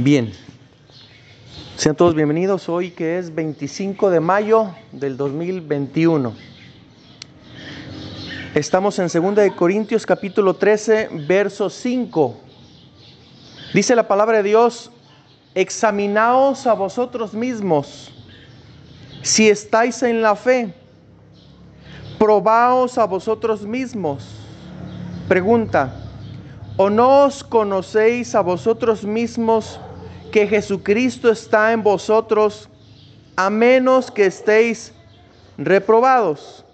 Bien, sean todos bienvenidos hoy que es 25 de mayo del 2021. Estamos en 2 de Corintios capítulo 13, verso 5. Dice la palabra de Dios, examinaos a vosotros mismos si estáis en la fe. Probaos a vosotros mismos. Pregunta, ¿o no os conocéis a vosotros mismos que Jesucristo está en vosotros a menos que estéis reprobados?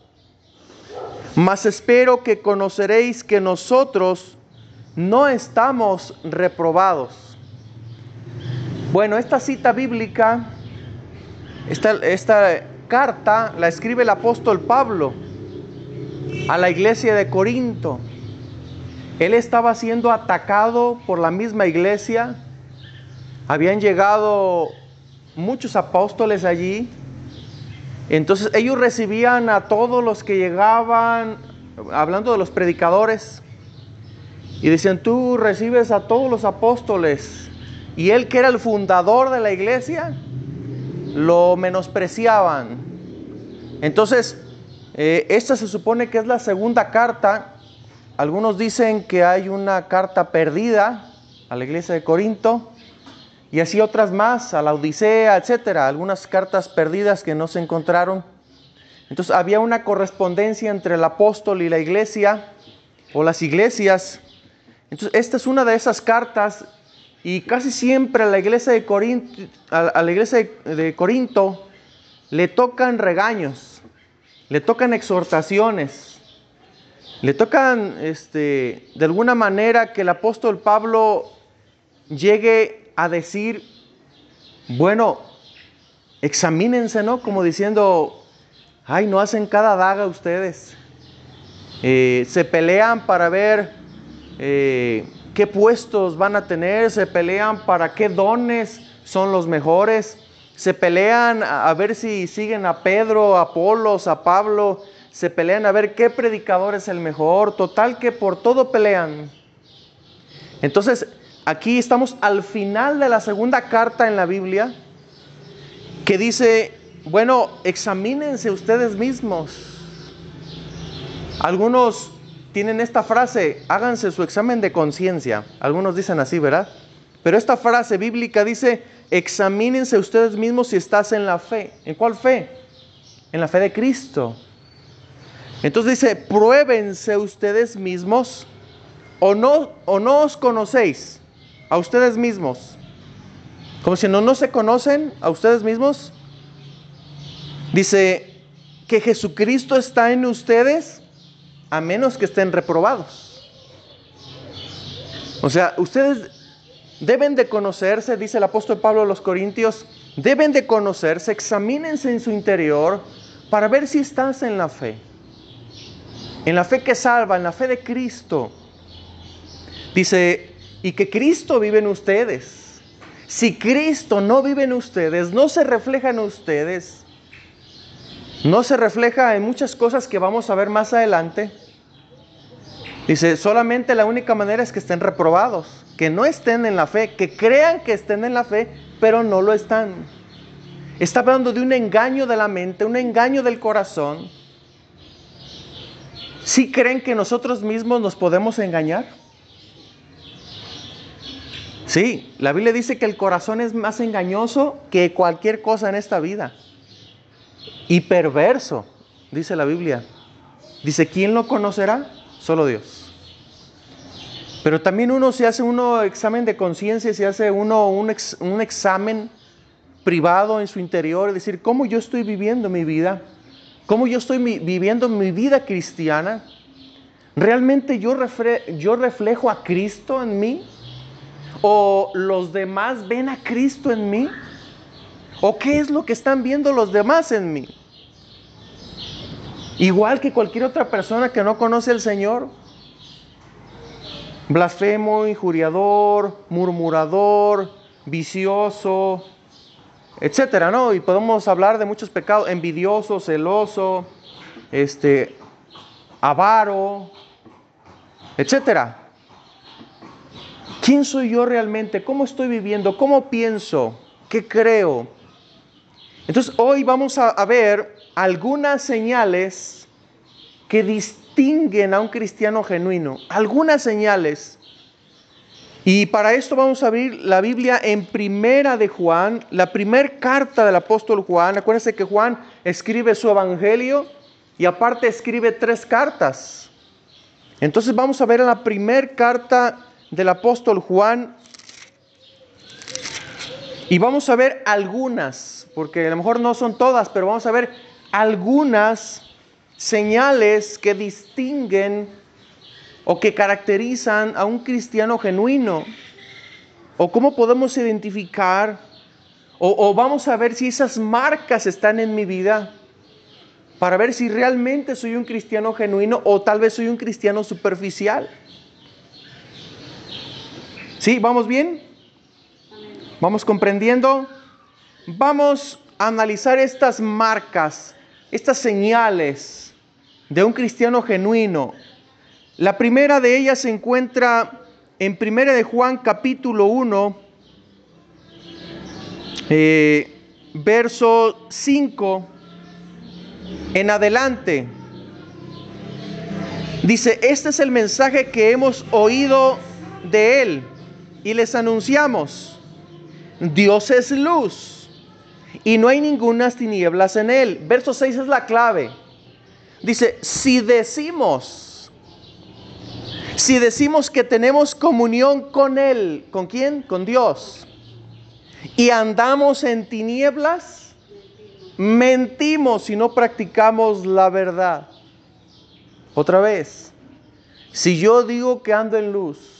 Mas espero que conoceréis que nosotros no estamos reprobados. Bueno, esta cita bíblica, esta, esta carta la escribe el apóstol Pablo a la iglesia de Corinto. Él estaba siendo atacado por la misma iglesia. Habían llegado muchos apóstoles allí. Entonces ellos recibían a todos los que llegaban, hablando de los predicadores, y decían, tú recibes a todos los apóstoles. Y él que era el fundador de la iglesia, lo menospreciaban. Entonces, eh, esta se supone que es la segunda carta. Algunos dicen que hay una carta perdida a la iglesia de Corinto y así otras más, a la Odisea, etcétera, algunas cartas perdidas que no se encontraron. Entonces había una correspondencia entre el apóstol y la iglesia o las iglesias. Entonces esta es una de esas cartas y casi siempre a la iglesia de Corinto, a la iglesia de Corinto le tocan regaños le tocan exhortaciones, le tocan este, de alguna manera que el apóstol Pablo llegue a decir, bueno, examínense, ¿no? Como diciendo, ay, no hacen cada daga ustedes. Eh, se pelean para ver eh, qué puestos van a tener, se pelean para qué dones son los mejores se pelean a ver si siguen a Pedro, a Apolos, a Pablo, se pelean a ver qué predicador es el mejor, total que por todo pelean. Entonces, aquí estamos al final de la segunda carta en la Biblia que dice, bueno, examínense ustedes mismos. Algunos tienen esta frase, háganse su examen de conciencia. Algunos dicen así, ¿verdad? Pero esta frase bíblica dice, examínense ustedes mismos si estás en la fe. ¿En cuál fe? En la fe de Cristo. Entonces dice, pruébense ustedes mismos o no, o no os conocéis a ustedes mismos. Como si no, no se conocen a ustedes mismos. Dice que Jesucristo está en ustedes a menos que estén reprobados. O sea, ustedes Deben de conocerse, dice el apóstol Pablo a los Corintios, deben de conocerse, examínense en su interior para ver si estás en la fe. En la fe que salva, en la fe de Cristo. Dice, y que Cristo vive en ustedes. Si Cristo no vive en ustedes, no se refleja en ustedes, no se refleja en muchas cosas que vamos a ver más adelante. Dice, solamente la única manera es que estén reprobados que no estén en la fe, que crean que estén en la fe, pero no lo están. Está hablando de un engaño de la mente, un engaño del corazón. ¿Sí creen que nosotros mismos nos podemos engañar? Sí, la Biblia dice que el corazón es más engañoso que cualquier cosa en esta vida. Y perverso, dice la Biblia. Dice, ¿quién lo conocerá? Solo Dios. Pero también uno se hace uno examen de conciencia, se hace uno un, examen privado en su interior, es decir, cómo yo estoy viviendo mi vida, cómo yo estoy viviendo mi vida cristiana. ¿Realmente yo, yo reflejo a Cristo en mí? ¿O los demás ven a Cristo en mí? ¿O qué es lo que están viendo los demás en mí? Igual que cualquier otra persona que no conoce al Señor, blasfemo, injuriador, murmurador, vicioso, etcétera, ¿no? Y podemos hablar de muchos pecados, envidioso, celoso, este, avaro, etcétera. ¿Quién soy yo realmente? ¿Cómo estoy viviendo? ¿Cómo pienso? ¿Qué creo? Entonces hoy vamos a, ver algunas señales que distinguen a un cristiano genuino. Algunas señales. Y para esto vamos a abrir la Biblia en Primera de Juan, la primera carta del apóstol Juan. Acuérdense que Juan escribe su evangelio y aparte escribe tres cartas. Entonces vamos a ver en la primera carta del apóstol Juan y vamos a ver algunas, porque a lo mejor no son todas, pero vamos a ver algunas señales que distinguen o que caracterizan a un cristiano genuino? ¿O cómo podemos identificar? O, vamos a ver si esas marcas están en mi vida para ver si realmente soy un cristiano genuino o tal vez soy un cristiano superficial. ¿Sí? ¿Vamos bien? ¿Vamos comprendiendo? Vamos a analizar estas marcas, estas señales de un cristiano genuino la primera de ellas se encuentra en Primera de Juan capítulo 1, eh, verso 5 en adelante. Dice, este es el mensaje que hemos oído de Él y les anunciamos. Dios es luz y no hay ninguna tinieblas en Él. Verso 6 es la clave. Dice, si decimos si decimos que tenemos comunión con Él, ¿con quién? Con Dios. Y andamos en tinieblas, mentimos si no practicamos la verdad. Otra vez, si yo digo que ando en luz,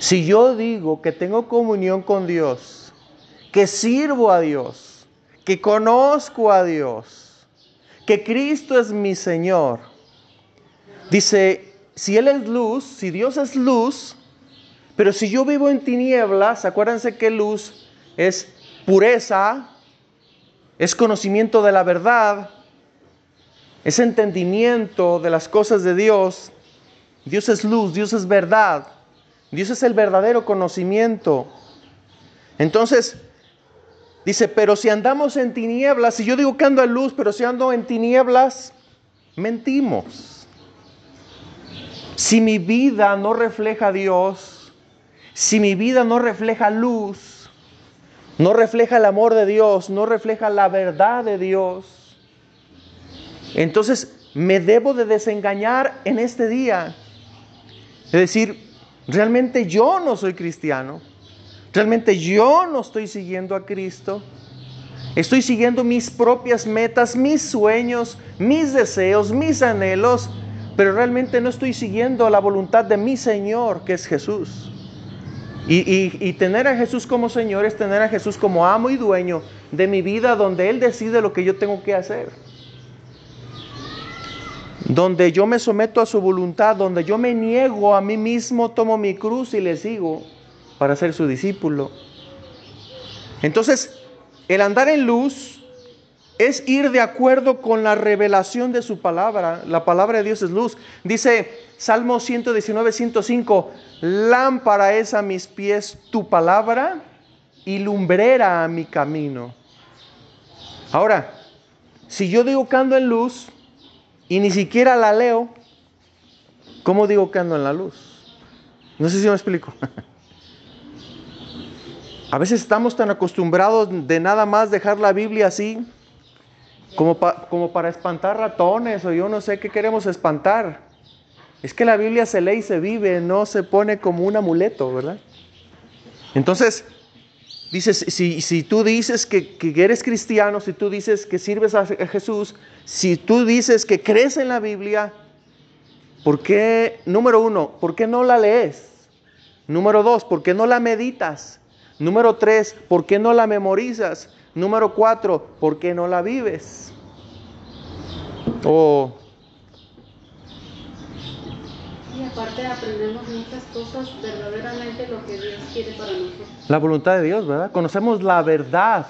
si yo digo que tengo comunión con Dios, que sirvo a Dios, que conozco a Dios, que Cristo es mi Señor, dice si Él es luz, si Dios es luz, pero si yo vivo en tinieblas, acuérdense que luz es pureza, es conocimiento de la verdad, es entendimiento de las cosas de Dios. Dios es luz, Dios es verdad, Dios es el verdadero conocimiento. Entonces, dice, pero si andamos en tinieblas, si yo digo que ando en luz, pero si ando en tinieblas, mentimos. Si mi vida no refleja a Dios, si mi vida no refleja luz, no refleja el amor de Dios, no refleja la verdad de Dios, entonces me debo de desengañar en este día. Es decir, realmente yo no soy cristiano. Realmente yo no estoy siguiendo a Cristo. Estoy siguiendo mis propias metas, mis sueños, mis deseos, mis anhelos pero realmente no estoy siguiendo la voluntad de mi Señor, que es Jesús. Y, tener a Jesús como Señor es tener a Jesús como amo y dueño de mi vida, donde Él decide lo que yo tengo que hacer. Donde yo me someto a su voluntad, donde yo me niego a mí mismo, tomo mi cruz y le sigo para ser su discípulo. Entonces, el andar en luz es ir de acuerdo con la revelación de su palabra. La palabra de Dios es luz. Dice Salmo 119, 105, lámpara es a mis pies tu palabra y lumbrera a mi camino. Ahora, si yo digo que ando en luz y ni siquiera la leo, ¿cómo digo que ando en la luz? No sé si me explico. A veces estamos tan acostumbrados de nada más dejar la Biblia así como, como para espantar ratones o yo no sé qué queremos espantar. Es que la Biblia se lee y se vive, no se pone como un amuleto, ¿verdad? Entonces, dices, si, si tú dices que, que, eres cristiano, si tú dices que sirves a Jesús, si tú dices que crees en la Biblia, ¿por qué, número uno, por qué no la lees? Número dos, ¿por qué no la meditas? Número tres, ¿por qué no la memorizas? Número cuatro, ¿por qué no la vives? Oh. Y aparte aprendemos muchas cosas verdaderamente lo que Dios quiere para nosotros. La voluntad de Dios, ¿verdad? Conocemos la verdad.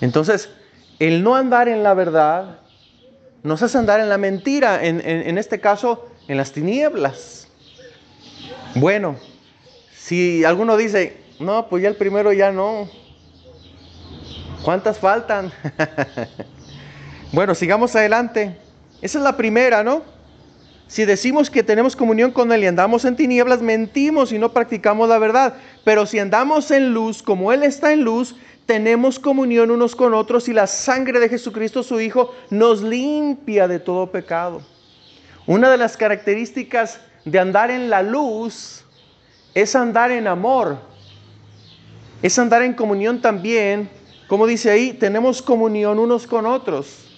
Entonces, el no andar en la verdad nos hace andar en la mentira, en, en este caso, en las tinieblas. Bueno, si alguno dice, no, pues ya el primero ya no. ¿Cuántas faltan? bueno, sigamos adelante. Esa es la primera, ¿no? Si decimos que tenemos comunión con Él y andamos en tinieblas, mentimos y no practicamos la verdad. Pero si andamos en luz, como Él está en luz, tenemos comunión unos con otros y la sangre de Jesucristo, su Hijo, nos limpia de todo pecado. Una de las características de andar en la luz es andar en amor, es andar en comunión también, como dice ahí, tenemos comunión unos con otros.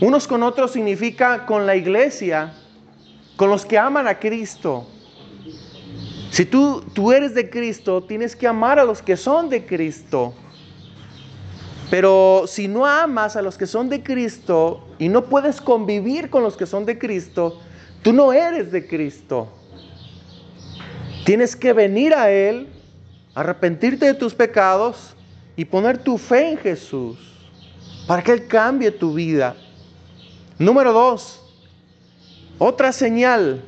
Unos con otros significa con la iglesia, con los que aman a Cristo. Si tú, tú eres de Cristo, tienes que amar a los que son de Cristo. Pero si no amas a los que son de Cristo y no puedes convivir con los que son de Cristo, tú no eres de Cristo. Tienes que venir a Él, arrepentirte de tus pecados y poner tu fe en Jesús para que Él cambie tu vida. Número dos, otra señal,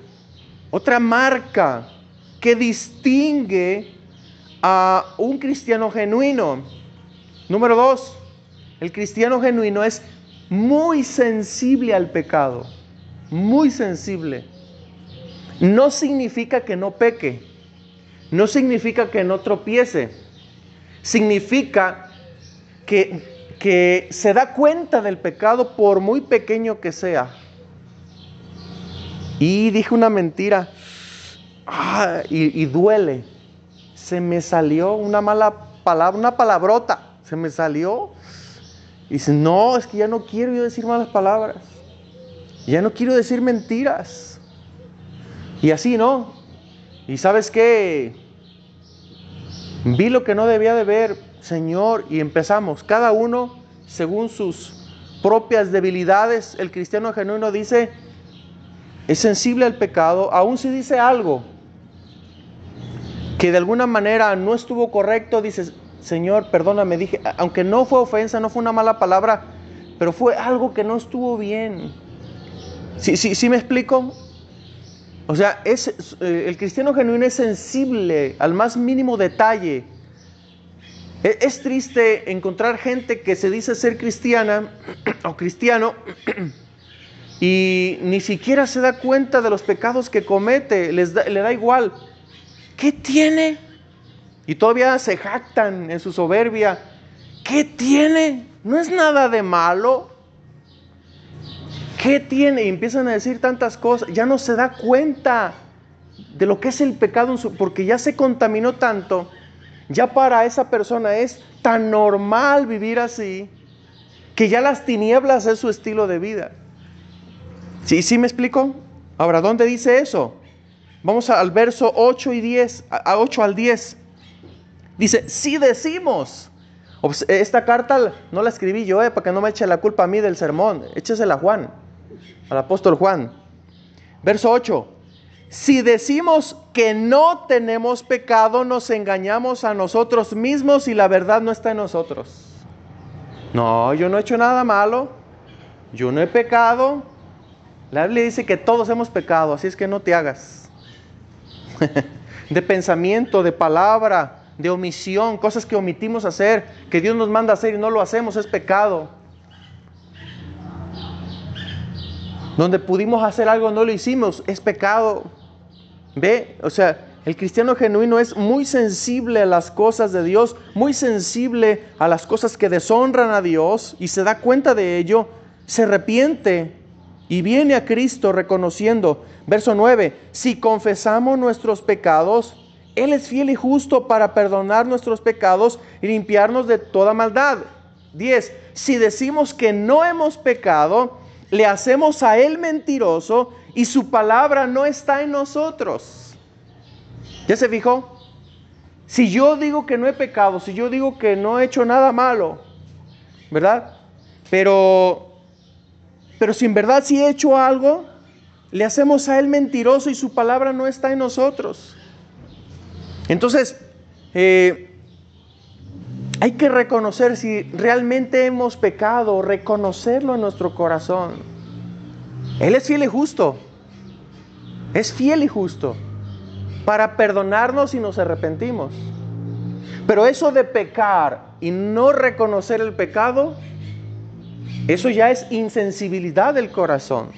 otra marca que distingue a un cristiano genuino. Número dos, el cristiano genuino es muy sensible al pecado, muy sensible. No significa que no peque, no significa que no tropiece, significa que, que se da cuenta del pecado por muy pequeño que sea. Y dije una mentira ah, y, y duele. Se me salió una mala palabra, una palabrota se me salió. Y dice, no, es que ya no quiero yo decir malas palabras. Ya no quiero decir mentiras. Y así, ¿no? Y sabes qué? Vi lo que no debía de ver, Señor, y empezamos. Cada uno, según sus propias debilidades, el cristiano genuino dice, es sensible al pecado, aún si dice algo que de alguna manera no estuvo correcto, dices, Señor, perdóname, dije, aunque no fue ofensa, no fue una mala palabra, pero fue algo que no estuvo bien. ¿Sí, sí, sí me explico? O sea, es, eh, el cristiano genuino es sensible al más mínimo detalle. Es, es triste encontrar gente que se dice ser cristiana o cristiano y ni siquiera se da cuenta de los pecados que comete, les le da igual. ¿Qué tiene? Y todavía se jactan en su soberbia. ¿Qué tiene? No es nada de malo. ¿Qué tiene? Y empiezan a decir tantas cosas. Ya no se da cuenta de lo que es el pecado, porque ya se contaminó tanto. Ya para esa persona es tan normal vivir así, que ya las tinieblas es su estilo de vida. ¿Sí, sí me explico? Ahora, ¿dónde dice eso? Vamos al verso 8 y 10, a 8 al 10. Dice, si decimos, esta carta no la escribí yo, eh, para que no me eche la culpa a mí del sermón, échesela a Juan, al apóstol Juan. Verso 8, si decimos que no tenemos pecado, nos engañamos a nosotros mismos y la verdad no está en nosotros. No, yo no he hecho nada malo, yo no he pecado. La Biblia dice que todos hemos pecado, así es que no te hagas. de pensamiento, de palabra, de omisión, cosas que omitimos hacer, que Dios nos manda hacer y no lo hacemos, es pecado. Donde pudimos hacer algo, no lo hicimos, es pecado. Ve, o sea, el cristiano genuino es muy sensible a las cosas de Dios, muy sensible a las cosas que deshonran a Dios y se da cuenta de ello, se arrepiente y viene a Cristo reconociendo. Verso 9, si confesamos nuestros pecados, él es fiel y justo para perdonar nuestros pecados y limpiarnos de toda maldad. 10. Si decimos que no hemos pecado, le hacemos a Él mentiroso y su palabra no está en nosotros. ¿Ya se fijó? Si yo digo que no he pecado, si yo digo que no he hecho nada malo, ¿verdad? Pero, pero si en verdad sí he hecho algo, le hacemos a Él mentiroso y su palabra no está en nosotros. Entonces, eh, hay que reconocer si realmente hemos pecado, reconocerlo en nuestro corazón. Él es fiel y justo. Es fiel y justo. para perdonarnos si nos arrepentimos. Pero eso de pecar y no reconocer el pecado, eso ya es insensibilidad del corazón.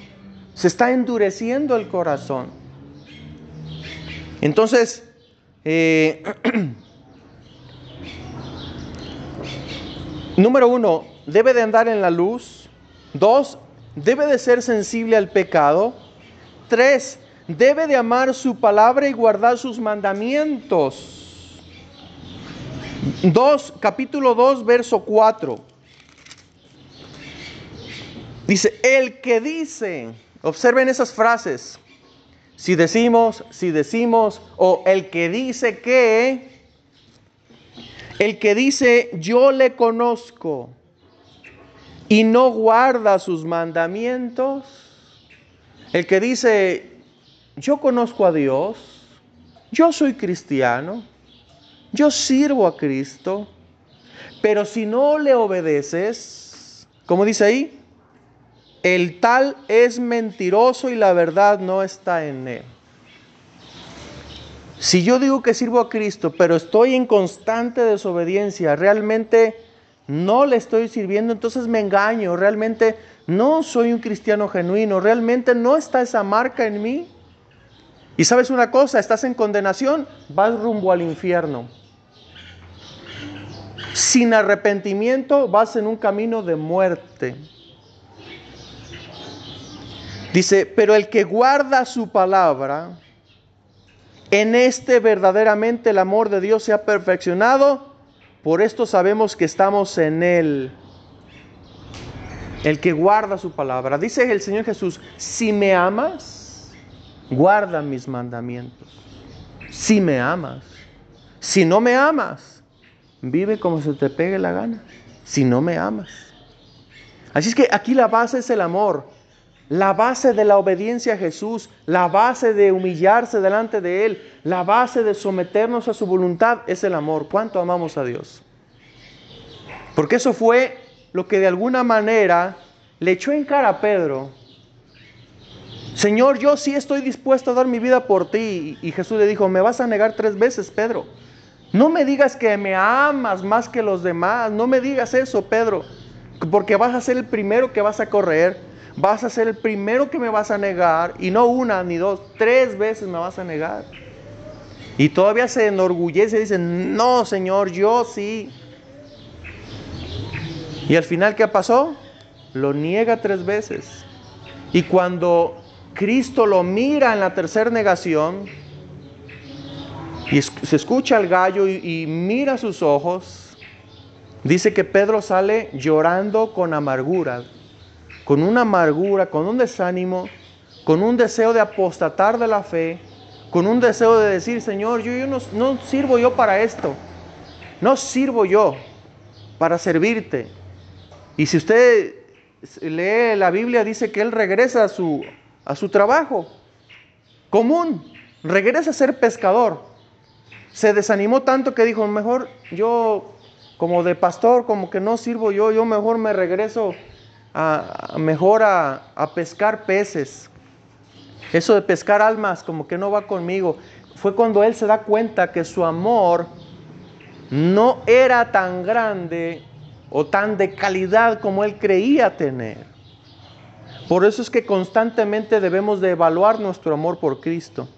Se está endureciendo el corazón. Entonces, eh, número uno, debe de andar en la luz. Dos, debe de ser sensible al pecado. Tres, debe de amar su palabra y guardar sus mandamientos. 2, capítulo 2, verso 4. Dice, el que dice, observen esas frases, si decimos, si decimos, o el que dice que, el que dice, yo le conozco y no guarda sus mandamientos, el que dice, yo conozco a Dios, yo soy cristiano, yo sirvo a Cristo, pero si no le obedeces, como dice ahí, el tal es mentiroso y la verdad no está en él. Si yo digo que sirvo a Cristo, pero estoy en constante desobediencia, realmente no le estoy sirviendo, entonces me engaño, realmente no soy un cristiano genuino, realmente no está esa marca en mí. Y sabes una cosa, estás en condenación, vas rumbo al infierno. Sin arrepentimiento vas en un camino de muerte. Dice, pero el que guarda su palabra, en este verdaderamente el amor de Dios se ha perfeccionado, por esto sabemos que estamos en Él. El que guarda su palabra. Dice el Señor Jesús, si me amas, guarda mis mandamientos. Si me amas. Si no me amas, vive como se te pegue la gana. Si no me amas. Así es que aquí la base es el amor. La base de la obediencia a Jesús, la base de humillarse delante de Él, la base de someternos a su voluntad es el amor. ¿Cuánto amamos a Dios? Porque eso fue lo que de alguna manera le echó en cara a Pedro Señor, yo sí estoy dispuesto a dar mi vida por ti. Y Jesús le dijo, me vas a negar tres veces, Pedro. No me digas que me amas más que los demás. No me digas eso, Pedro. Porque vas a ser el primero que vas a correr. Vas a ser el primero que me vas a negar. Y no una ni dos, tres veces me vas a negar. Y todavía se enorgullece y dice, no, Señor, yo sí. Y al final, ¿qué pasó? Lo niega tres veces. Y cuando Cristo lo mira en la tercera negación y se escucha el gallo y, mira sus ojos. Dice que Pedro sale llorando con amargura, con una amargura, con un desánimo, con un deseo de apostatar de la fe, con un deseo de decir, Señor, yo, yo no, no sirvo yo para esto, no sirvo yo para servirte. Y si usted lee la Biblia, dice que él regresa a su, a su trabajo común, regresa a ser pescador. Se desanimó tanto que dijo, mejor yo como de pastor, como que no sirvo yo, yo mejor me regreso a, mejor a, a pescar peces. Eso de pescar almas como que no va conmigo. Fue cuando él se da cuenta que su amor no era tan grande o tan de calidad como él creía tener. Por eso es que constantemente debemos de evaluar nuestro amor por Cristo.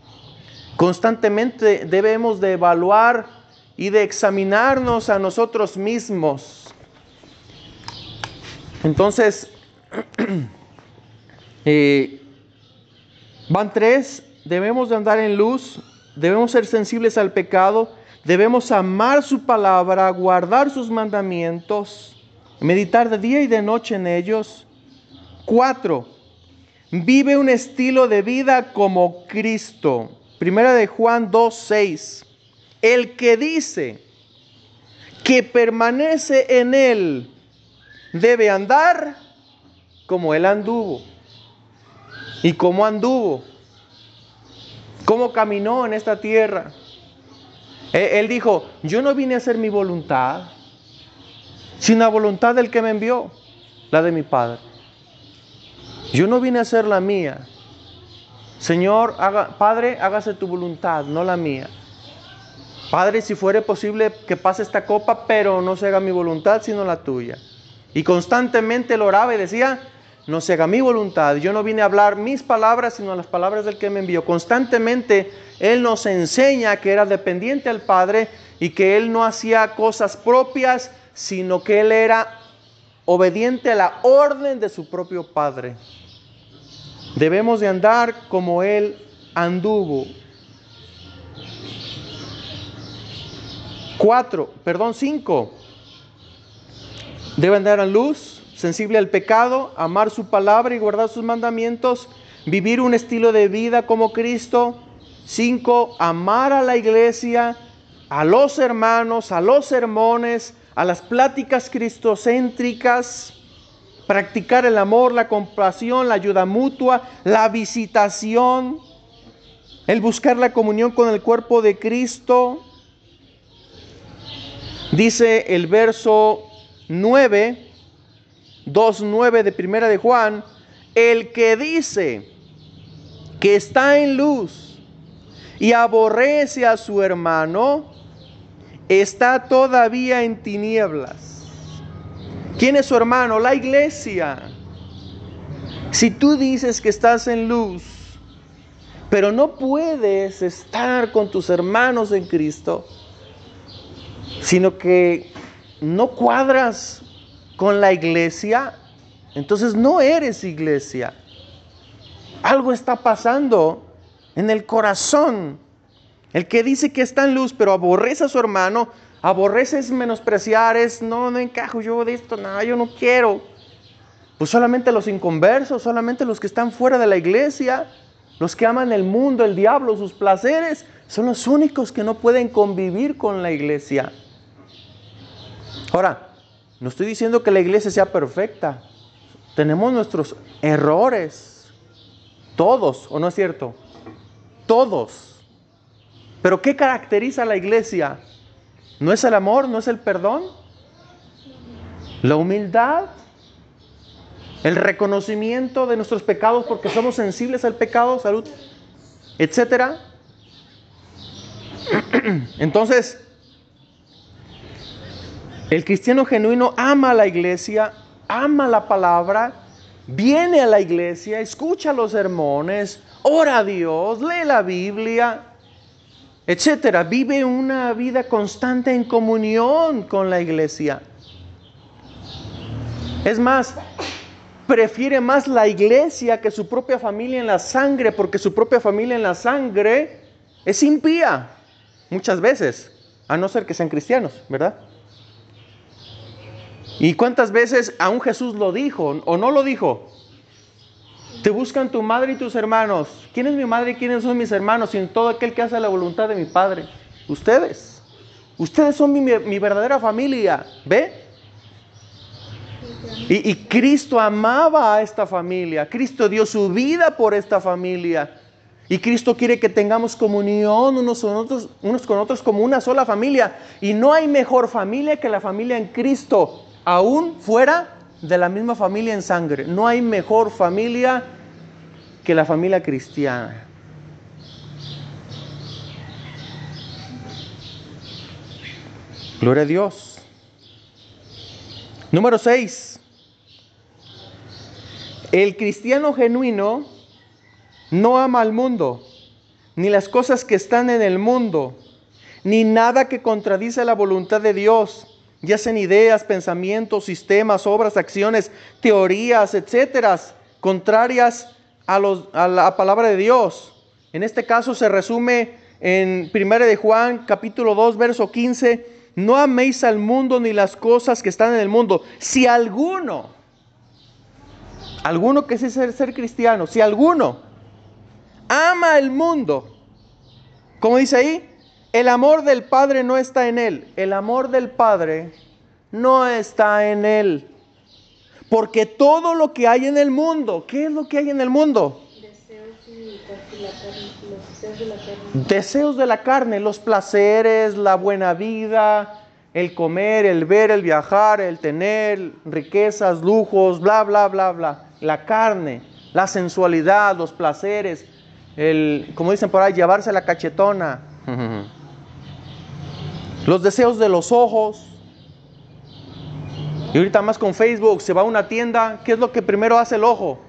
Constantemente debemos de evaluar y de examinarnos a nosotros mismos. Entonces, eh, van tres, debemos de andar en luz, debemos ser sensibles al pecado, debemos amar su palabra, guardar sus mandamientos, meditar de día y de noche en ellos Cuatro, vive un estilo de vida como Cristo. Primera de Juan 2.6. El que dice que permanece en él debe andar como él anduvo. ¿Y cómo anduvo? ¿Cómo caminó en esta tierra? Él dijo, yo no vine a hacer mi voluntad, sino la voluntad del que me envió, la de mi Padre. Yo no vine a hacer la mía, Señor, Padre, hágase tu voluntad, no la mía. Padre, si fuere posible que pase esta copa, pero no se haga mi voluntad, sino la tuya. Y constantemente lo oraba y decía, no se haga mi voluntad. Yo no vine a hablar mis palabras, sino las palabras del que me envió. Constantemente Él nos enseña que era dependiente al Padre y que Él no hacía cosas propias, sino que Él era obediente a la orden de su propio Padre. Debemos de andar como Él anduvo. Cuatro, perdón, cinco. Debe andar a luz, sensible al pecado, amar su palabra y guardar sus mandamientos, vivir un estilo de vida como Cristo. Cinco, amar a la iglesia, a los hermanos, a los sermones, a las pláticas cristocéntricas practicar el amor, la compasión, la ayuda mutua, la visitación, el buscar la comunión con el cuerpo de Cristo. Dice el verso 9, 2.9 de Primera de Juan, el que dice que está en luz y aborrece a su hermano, está todavía en tinieblas. ¿Quién es su hermano? La iglesia. Si tú dices que estás en luz, pero no puedes estar con tus hermanos en Cristo, sino que no cuadras con la iglesia, entonces no eres iglesia. Algo está pasando en el corazón. El que dice que está en luz, pero aborrece a su hermano, Aborrece es menospreciar, es no, no encajo yo de esto, no, yo no quiero. Pues solamente los inconversos, solamente los que están fuera de la iglesia, los que aman el mundo, el diablo, sus placeres, son los únicos que no pueden convivir con la iglesia. Ahora, no estoy diciendo que la iglesia sea perfecta. Tenemos nuestros errores. Todos, ¿o no es cierto? Todos. Pero ¿qué caracteriza a la iglesia? ¿No es el amor? ¿No es el perdón? La humildad, el reconocimiento de nuestros pecados porque somos sensibles al pecado, salud, etcétera. Entonces, el cristiano genuino ama a la iglesia, ama la palabra, viene a la iglesia, escucha los sermones, ora a Dios, lee la Biblia, etcétera. Vive una vida constante en comunión con la iglesia. Es más, prefiere más la iglesia que su propia familia en la sangre, porque su propia familia en la sangre es impía, muchas veces, a no ser que sean cristianos, ¿verdad? ¿Y cuántas veces aún Jesús lo dijo o no lo dijo? Te buscan tu madre y tus hermanos. ¿Quién es mi madre y quiénes son mis hermanos? Sin todo aquel que hace la voluntad de mi Padre. Ustedes. Ustedes son mi, verdadera familia. ¿Ve? Y, y, Cristo amaba a esta familia. Cristo dio su vida por esta familia. Y Cristo quiere que tengamos comunión unos con, otros, unos con otros como una sola familia. Y no hay mejor familia que la familia en Cristo, aún fuera de la misma familia en sangre. No hay mejor familia que la familia cristiana. Gloria a Dios. Número 6. El cristiano genuino no ama al mundo, ni las cosas que están en el mundo, ni nada que contradice la voluntad de Dios ya sean ideas, pensamientos, sistemas, obras, acciones, teorías, etcétera, contrarias a, a, la palabra de Dios. En este caso se resume en 1 de Juan capítulo 2 verso 15, no améis al mundo ni las cosas que están en el mundo. Si alguno, alguno que es ser, ser cristiano, si alguno ama el mundo, como dice ahí, el amor del Padre no está en él. El amor del Padre no está en él. Porque todo lo que hay en el mundo, ¿qué es lo que hay en el mundo? Deseos de la carne, los placeres, la buena vida, el comer, el ver, el viajar, el tener riquezas, lujos, bla, bla, bla, bla. La carne, la sensualidad, los placeres. el, como dicen por ahí, llevarse la cachetona. Los deseos de los ojos. Y ahorita más con Facebook, se va a una tienda, ¿qué es lo que primero hace el ojo?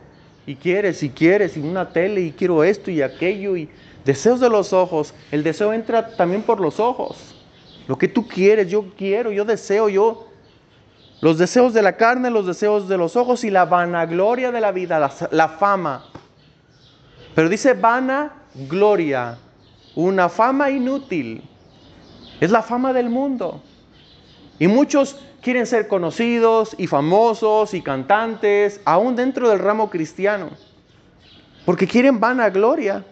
Y quieres, y quieres, y una tele, y quiero esto y aquello, y deseos de los ojos. El deseo entra también por los ojos. Lo que tú quieres, yo quiero, yo deseo, yo. Los deseos de la carne, los deseos de los ojos y la vanagloria de la vida, la, la fama. Pero dice vanagloria, una fama inútil. Es la fama del mundo. Y muchos quieren ser conocidos y famosos y cantantes, aún dentro del ramo cristiano, porque quieren vanagloria.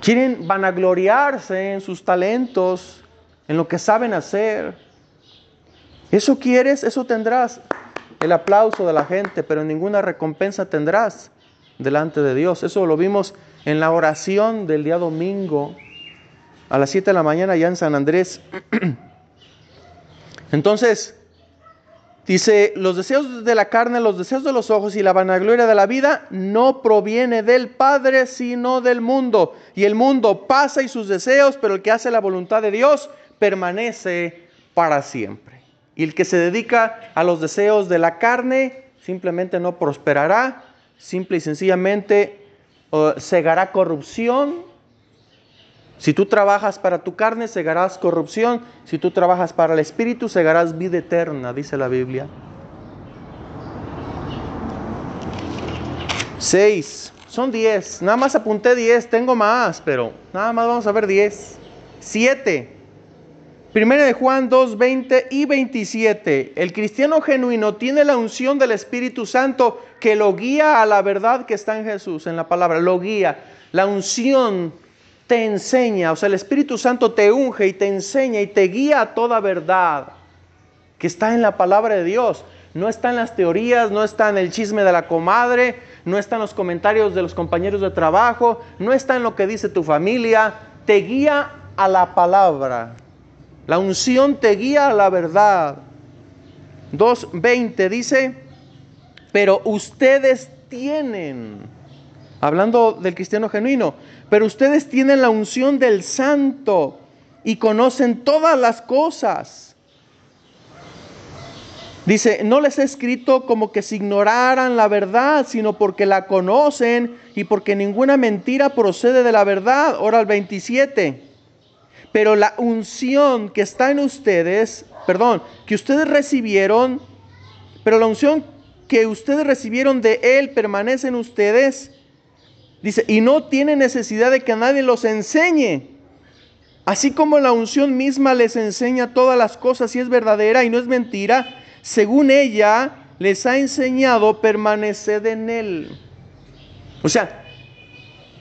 Quieren vanagloriarse en sus talentos, en lo que saben hacer. Eso quieres, eso tendrás. El aplauso de la gente, pero ninguna recompensa tendrás delante de Dios. Eso lo vimos en la oración del día domingo a las 7 de la mañana ya en San Andrés. Entonces, dice, los deseos de la carne, los deseos de los ojos y la vanagloria de la vida no proviene del Padre, sino del mundo. Y el mundo pasa y sus deseos, pero el que hace la voluntad de Dios permanece para siempre. Y el que se dedica a los deseos de la carne simplemente no prosperará, simple y sencillamente uh, cegará corrupción si tú trabajas para tu carne, segarás corrupción. Si tú trabajas para el Espíritu, segarás vida eterna, dice la Biblia. Seis. Son diez. Nada más apunté diez. Tengo más, pero nada más vamos a ver diez. Siete. Primera de Juan 2, 20 y 27. El cristiano genuino tiene la unción del Espíritu Santo que lo guía a la verdad que está en Jesús, en la palabra. Lo guía. La unción te enseña, o sea, el Espíritu Santo te unge y te enseña y te guía a toda verdad que está en la palabra de Dios. No está en las teorías, no está en el chisme de la comadre, no está en los comentarios de los compañeros de trabajo, no está en lo que dice tu familia, te guía a la palabra. La unción te guía a la verdad. 2.20 dice, pero ustedes tienen, hablando del cristiano genuino, pero ustedes tienen la unción del santo y conocen todas las cosas. Dice, no les he escrito como que se ignoraran la verdad, sino porque la conocen y porque ninguna mentira procede de la verdad. Ahora el 27. Pero la unción que está en ustedes, perdón, que ustedes recibieron, pero la unción que ustedes recibieron de Él permanece en ustedes Dice, y no tiene necesidad de que nadie los enseñe. Así como la unción misma les enseña todas las cosas y es verdadera y no es mentira, según ella les ha enseñado, permaneced en él. O sea,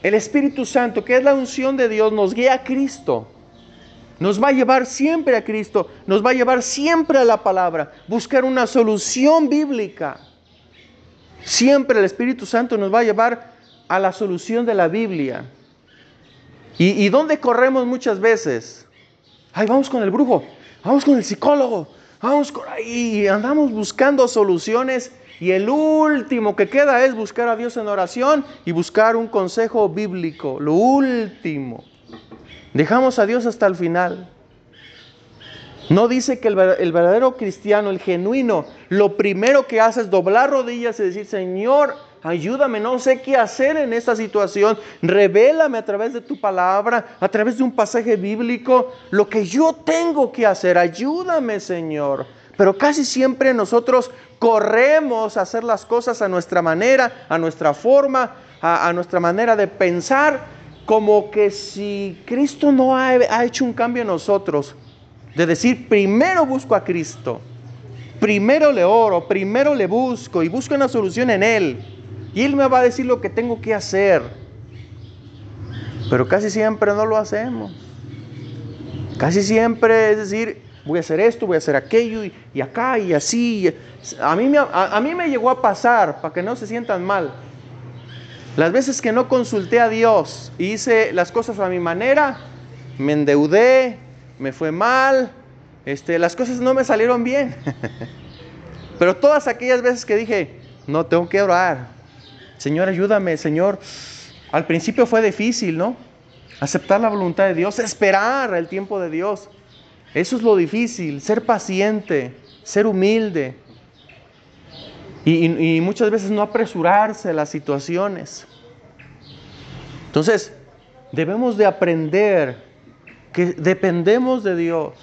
el Espíritu Santo, que es la unción de Dios, nos guía a Cristo. Nos va a llevar siempre a Cristo, nos va a llevar siempre a la palabra, buscar una solución bíblica. Siempre el Espíritu Santo nos va a llevar a la solución de la Biblia. ¿Y, dónde corremos muchas veces? Ay, vamos con el brujo, vamos con el psicólogo, vamos con ahí, y andamos buscando soluciones y el último que queda es buscar a Dios en oración y buscar un consejo bíblico, lo último. Dejamos a Dios hasta el final. No dice que el, el, verdadero cristiano, el genuino, lo primero que hace es doblar rodillas y decir, Señor, ayúdame, no sé qué hacer en esta situación, revélame a través de tu palabra, a través de un pasaje bíblico, lo que yo tengo que hacer, ayúdame Señor. Pero casi siempre nosotros corremos a hacer las cosas a nuestra manera, a nuestra forma, a, nuestra manera de pensar, como que si Cristo no ha, ha hecho un cambio en nosotros, de decir, primero busco a Cristo, primero le oro, primero le busco y busco una solución en Él. Y Él me va a decir lo que tengo que hacer. Pero casi siempre no lo hacemos. Casi siempre es decir, voy a hacer esto, voy a hacer aquello y, acá y así. A mí, me, a, mí me llegó a pasar, para que no se sientan mal. Las veces que no consulté a Dios y hice las cosas a mi manera, me endeudé, me fue mal, este, las cosas no me salieron bien. Pero todas aquellas veces que dije, no tengo que orar, Señor, ayúdame, Señor. Al principio fue difícil, ¿no? Aceptar la voluntad de Dios, esperar el tiempo de Dios. Eso es lo difícil, ser paciente, ser humilde. Y, muchas veces no apresurarse a las situaciones. Entonces, debemos de aprender que dependemos de Dios.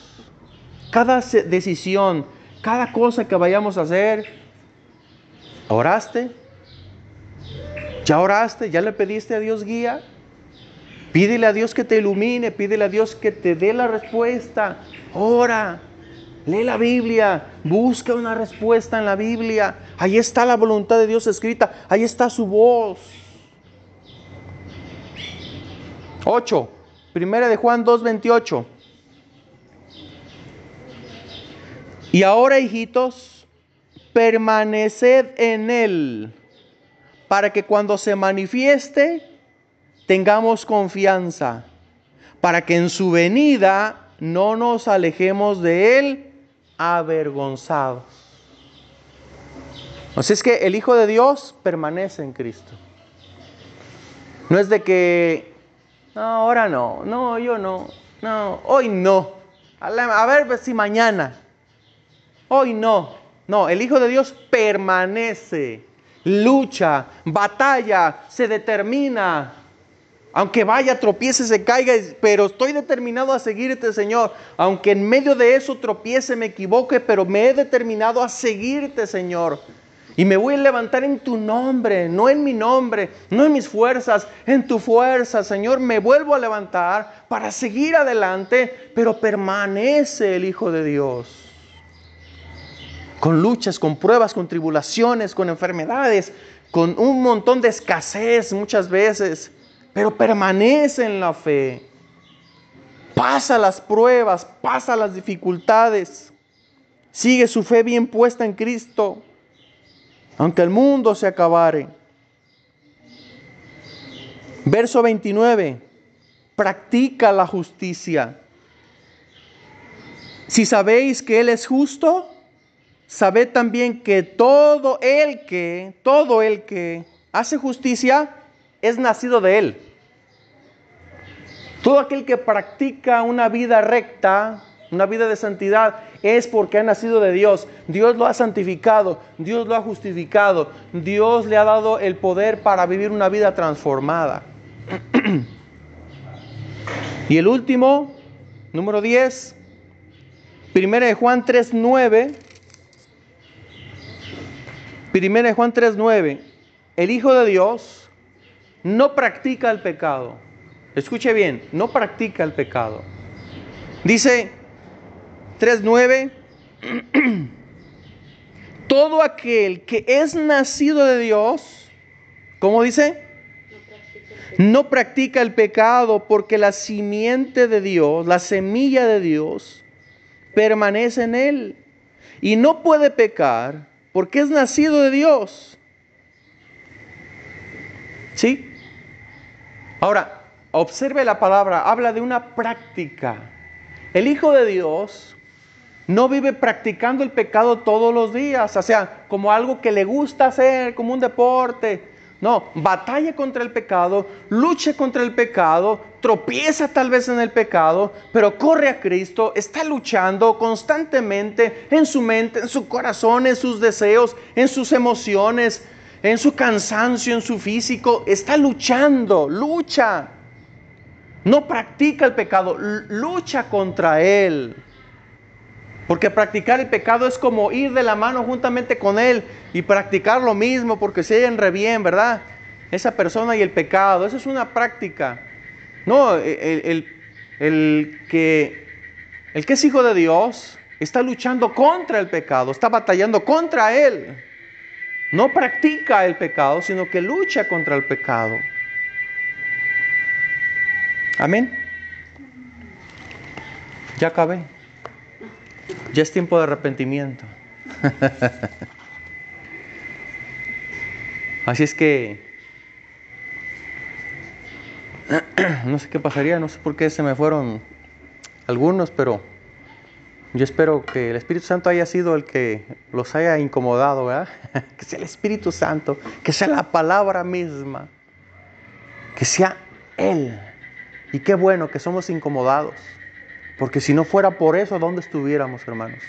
Cada decisión, cada cosa que vayamos a hacer, ¿oraste? ¿Ya oraste? ¿Ya le pediste a Dios guía? Pídele a Dios que te ilumine, pídele a Dios que te dé la respuesta. Ora, lee la Biblia, busca una respuesta en la Biblia. Ahí está la voluntad de Dios escrita, ahí está su voz. 8. Primera de Juan 2.28. Y ahora, hijitos, permaneced en Él, para que cuando se manifieste tengamos confianza, para que en su venida no nos alejemos de Él avergonzados. Así es que el Hijo de Dios permanece en Cristo. No es de que, no, ahora no, no, yo no, no, hoy no. A ver si mañana. Hoy no. No, el Hijo de Dios permanece, lucha, batalla, se determina. Aunque vaya, tropiece, se caiga, pero estoy determinado a seguirte, Señor. Aunque en medio de eso tropiece, me equivoque, pero me he determinado a seguirte, Señor. Y me voy a levantar en tu nombre, no en mi nombre, no en mis fuerzas, en tu fuerza, Señor. Me vuelvo a levantar para seguir adelante, pero permanece el Hijo de Dios con luchas, con pruebas, con tribulaciones, con enfermedades, con un montón de escasez muchas veces, pero permanece en la fe. Pasa las pruebas, pasa las dificultades, sigue su fe bien puesta en Cristo, aunque el mundo se acabare. Verso 29, practica la justicia. Si sabéis que Él es justo, sabed también que todo el que, todo el que hace justicia es nacido de él. Todo aquel que practica una vida recta, una vida de santidad, es porque ha nacido de Dios. Dios lo ha santificado, Dios lo ha justificado, Dios le ha dado el poder para vivir una vida transformada. y el último, número 10, primera de Juan 3:9 Primera de Juan 3:9, el Hijo de Dios no practica el pecado. Escuche bien, no practica el pecado. Dice 3:9, todo aquel que es nacido de Dios, ¿cómo dice? No practica el pecado porque la simiente de Dios, la semilla de Dios, permanece en él y no puede pecar porque es nacido de Dios. ¿Sí? Ahora, observe la palabra, habla de una práctica. El Hijo de Dios no vive practicando el pecado todos los días, o sea, como algo que le gusta hacer, como un deporte. No, batalla contra el pecado, lucha contra el pecado, tropieza tal vez en el pecado, pero corre a Cristo, está luchando constantemente en su mente, en su corazón, en sus deseos, en sus emociones, en su cansancio, en su físico. Está luchando, lucha. No practica el pecado, lucha contra él. Porque practicar el pecado es como ir de la mano juntamente con Él y practicar lo mismo porque se hallan re bien, ¿verdad? Esa persona y el pecado, eso es una práctica. No, el, que, el que es hijo de Dios está luchando contra el pecado, está batallando contra Él. No practica el pecado, sino que lucha contra el pecado. Amén. Ya acabé. Ya es tiempo de arrepentimiento. Así es que no sé qué pasaría, no sé por qué se me fueron algunos, pero yo espero que el Espíritu Santo haya sido el que los haya incomodado, ¿verdad? Que sea el Espíritu Santo, que sea la palabra misma. Que sea Él. Y qué bueno que somos incomodados. Porque si no fuera por eso, ¿dónde estuviéramos, hermanos?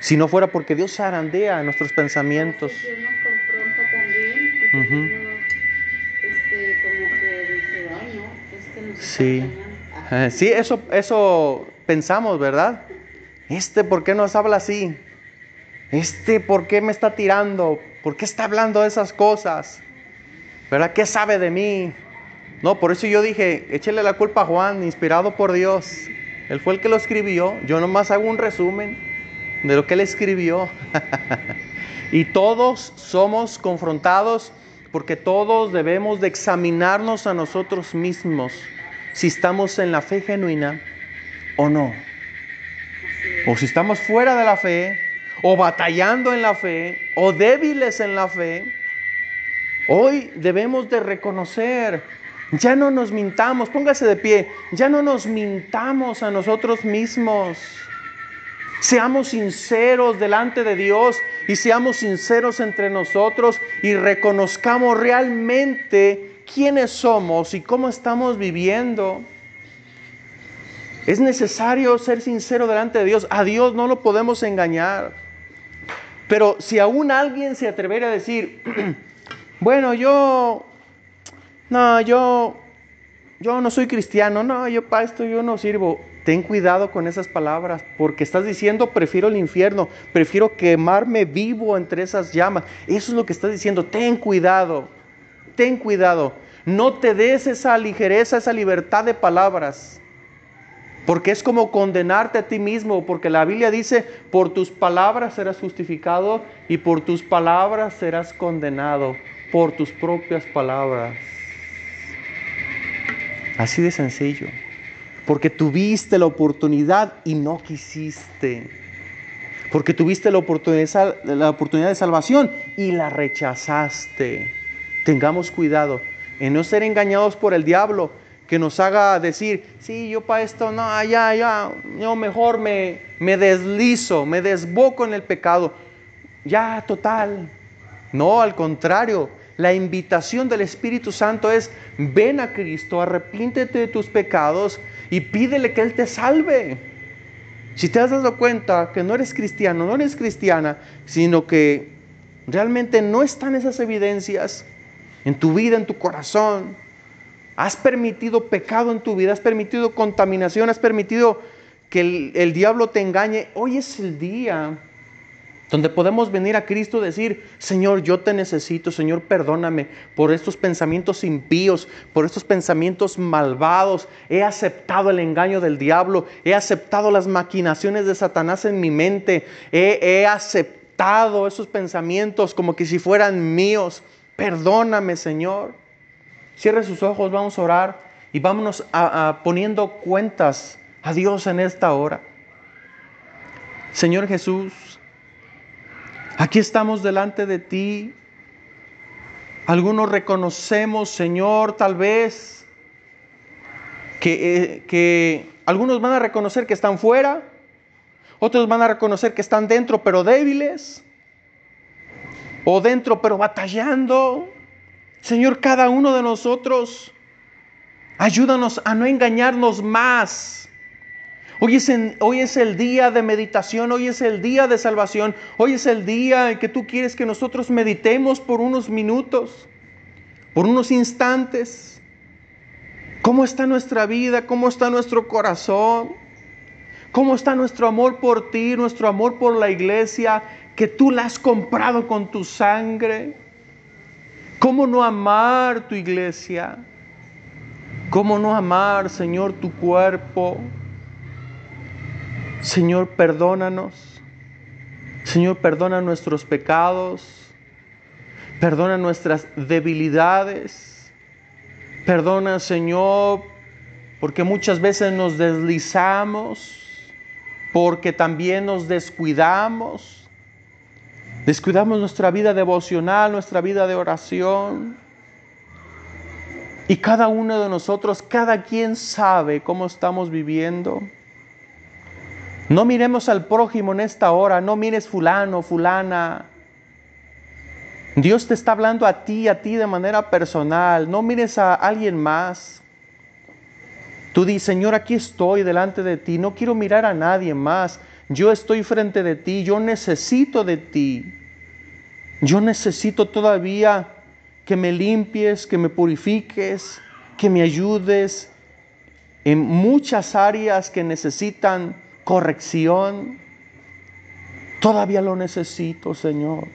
Si no fuera porque Dios zarandea nuestros pensamientos. Dios nos confronta también. y Ujú. uno, este, como que dice, ay, no, este nos está Sí. engañando". Ah, Eh, Sí, eso, eso pensamos, ¿verdad? Este, ¿por qué nos habla así? Este, ¿por qué me está tirando? ¿Por qué está hablando de esas cosas? ¿Verdad? ¿Qué sabe de mí? No, por eso yo dije, échele la culpa a Juan, inspirado por Dios. Él fue el que lo escribió. Yo nomás hago un resumen de lo que él escribió. y todos somos confrontados porque todos debemos de examinarnos a nosotros mismos si estamos en la fe genuina o no. O si estamos fuera de la fe, o batallando en la fe, o débiles en la fe. Hoy debemos de reconocer, ya no nos mintamos, póngase de pie, ya no nos mintamos a nosotros mismos. Seamos sinceros delante de Dios y seamos sinceros entre nosotros y reconozcamos realmente quiénes somos y cómo estamos viviendo. Es necesario ser sincero delante de Dios. A Dios no lo podemos engañar. Pero si aún alguien se atreviera a decir, bueno, yo, no, yo, yo no soy cristiano, no, yo para esto yo no sirvo. Ten cuidado con esas palabras, porque estás diciendo, prefiero el infierno, prefiero quemarme vivo entre esas llamas. Eso es lo que estás diciendo, ten cuidado, ten cuidado. No te des esa ligereza, esa libertad de palabras. Porque es como condenarte a ti mismo, porque la Biblia dice, por tus palabras serás justificado y por tus palabras serás condenado, por tus propias palabras. Así de sencillo. Porque tuviste la oportunidad y no quisiste. Porque tuviste la oportunidad, la oportunidad de salvación y la rechazaste. Tengamos cuidado en no ser engañados por el diablo que nos haga decir, sí, yo para esto, no, ya, ya, yo mejor me, me deslizo, me desboco en el pecado. Ya, total. No, al contrario, la invitación del Espíritu Santo es, ven a Cristo, arrepíntete de tus pecados y pídele que Él te salve. Si te has dado cuenta que no eres cristiano, no eres cristiana, sino que realmente no están esas evidencias en tu vida, en tu corazón, has permitido pecado en tu vida, has permitido contaminación, has permitido que el diablo te engañe, hoy es el día donde podemos venir a Cristo y decir, Señor, yo te necesito, Señor, perdóname por estos pensamientos impíos, por estos pensamientos malvados. He aceptado el engaño del diablo, he aceptado las maquinaciones de Satanás en mi mente, he, aceptado esos pensamientos como que si fueran míos. Perdóname, Señor. Cierre sus ojos, vamos a orar y vámonos a poniendo cuentas a Dios en esta hora. Señor Jesús, Aquí estamos delante de ti. Algunos reconocemos, Señor, tal vez, que, eh, que, algunos van a reconocer que están fuera, otros van a reconocer que están dentro pero débiles, o dentro pero batallando. Señor, cada uno de nosotros, ayúdanos a no engañarnos más. Hoy es, el día de meditación, hoy es el día de salvación, hoy es el día en que tú quieres que nosotros meditemos por unos minutos, por unos instantes. ¿Cómo está nuestra vida? ¿Cómo está nuestro corazón? ¿Cómo está nuestro amor por ti, nuestro amor por la iglesia, que tú la has comprado con tu sangre? ¿Cómo no amar tu iglesia? ¿Cómo no amar, Señor, tu cuerpo? Señor, perdónanos. Señor, perdona nuestros pecados. Perdona nuestras debilidades. Perdona, Señor, porque muchas veces nos deslizamos, porque también nos descuidamos. Descuidamos nuestra vida devocional, nuestra vida de oración. Y cada uno de nosotros, cada quien sabe cómo estamos viviendo. No miremos al prójimo en esta hora, no mires fulano, fulana. Dios te está hablando a ti, a ti de manera personal. No mires a alguien más. Tú dices, Señor, aquí estoy delante de ti. No quiero mirar a nadie más. Yo estoy frente de ti. Yo necesito de ti. Yo necesito todavía que me limpies, que me purifiques, que me ayudes en muchas áreas que necesitan corrección. Todavía lo necesito, Señor.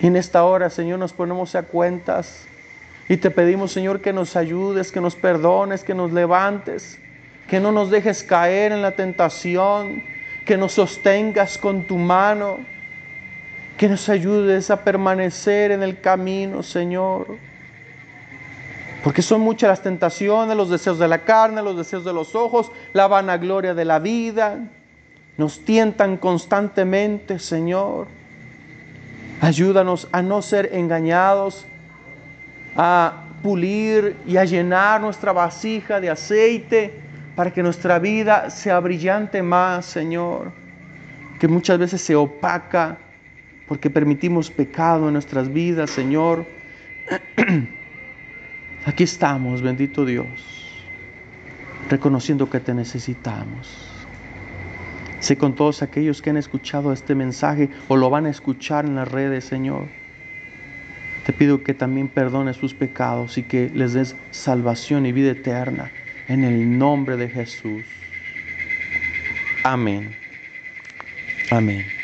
Y en esta hora, Señor, nos ponemos a cuentas y te pedimos, Señor, que nos ayudes, que nos perdones, que nos levantes, que no nos dejes caer en la tentación, que nos sostengas con tu mano, que nos ayudes a permanecer en el camino, Señor. Porque son muchas las tentaciones, los deseos de la carne, los deseos de los ojos, la vanagloria de la vida. Nos tientan constantemente, Señor. Ayúdanos a no ser engañados, a pulir y a llenar nuestra vasija de aceite para que nuestra vida sea brillante más, Señor, que muchas veces se opaca porque permitimos pecado en nuestras vidas, Señor. Aquí estamos, bendito Dios, reconociendo que te necesitamos. Sé con todos aquellos que han escuchado este mensaje o lo van a escuchar en las redes, Señor. Te pido que también perdones sus pecados y que les des salvación y vida eterna en el nombre de Jesús. Amén. Amén.